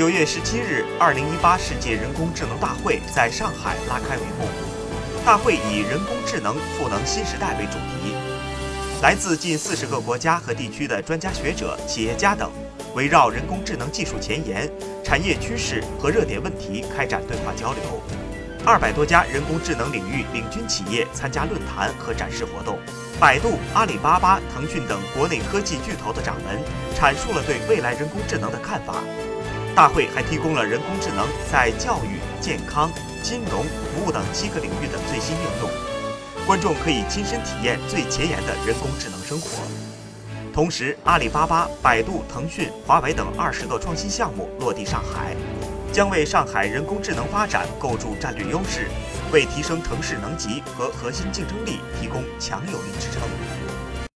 九月十七日，二零一八世界人工智能大会在上海拉开帷幕。大会以“人工智能赋能新时代”为主题，来自近四十个国家和地区的专家学者、企业家等，围绕人工智能技术前沿、产业趋势和热点问题开展对话交流。二百多家人工智能领域领军企业参加论坛和展示活动。百度、阿里巴巴、腾讯等国内科技巨头的掌门阐述了对未来人工智能的看法。大会还提供了人工智能在教育、健康、金融服务等七个领域的最新应用，观众可以亲身体验最前沿的人工智能生活。同时，阿里巴巴、百度、腾讯、华为等二十个创新项目落地上海，将为上海人工智能发展构筑战略优势，为提升城市能级和核心竞争力提供强有力支撑。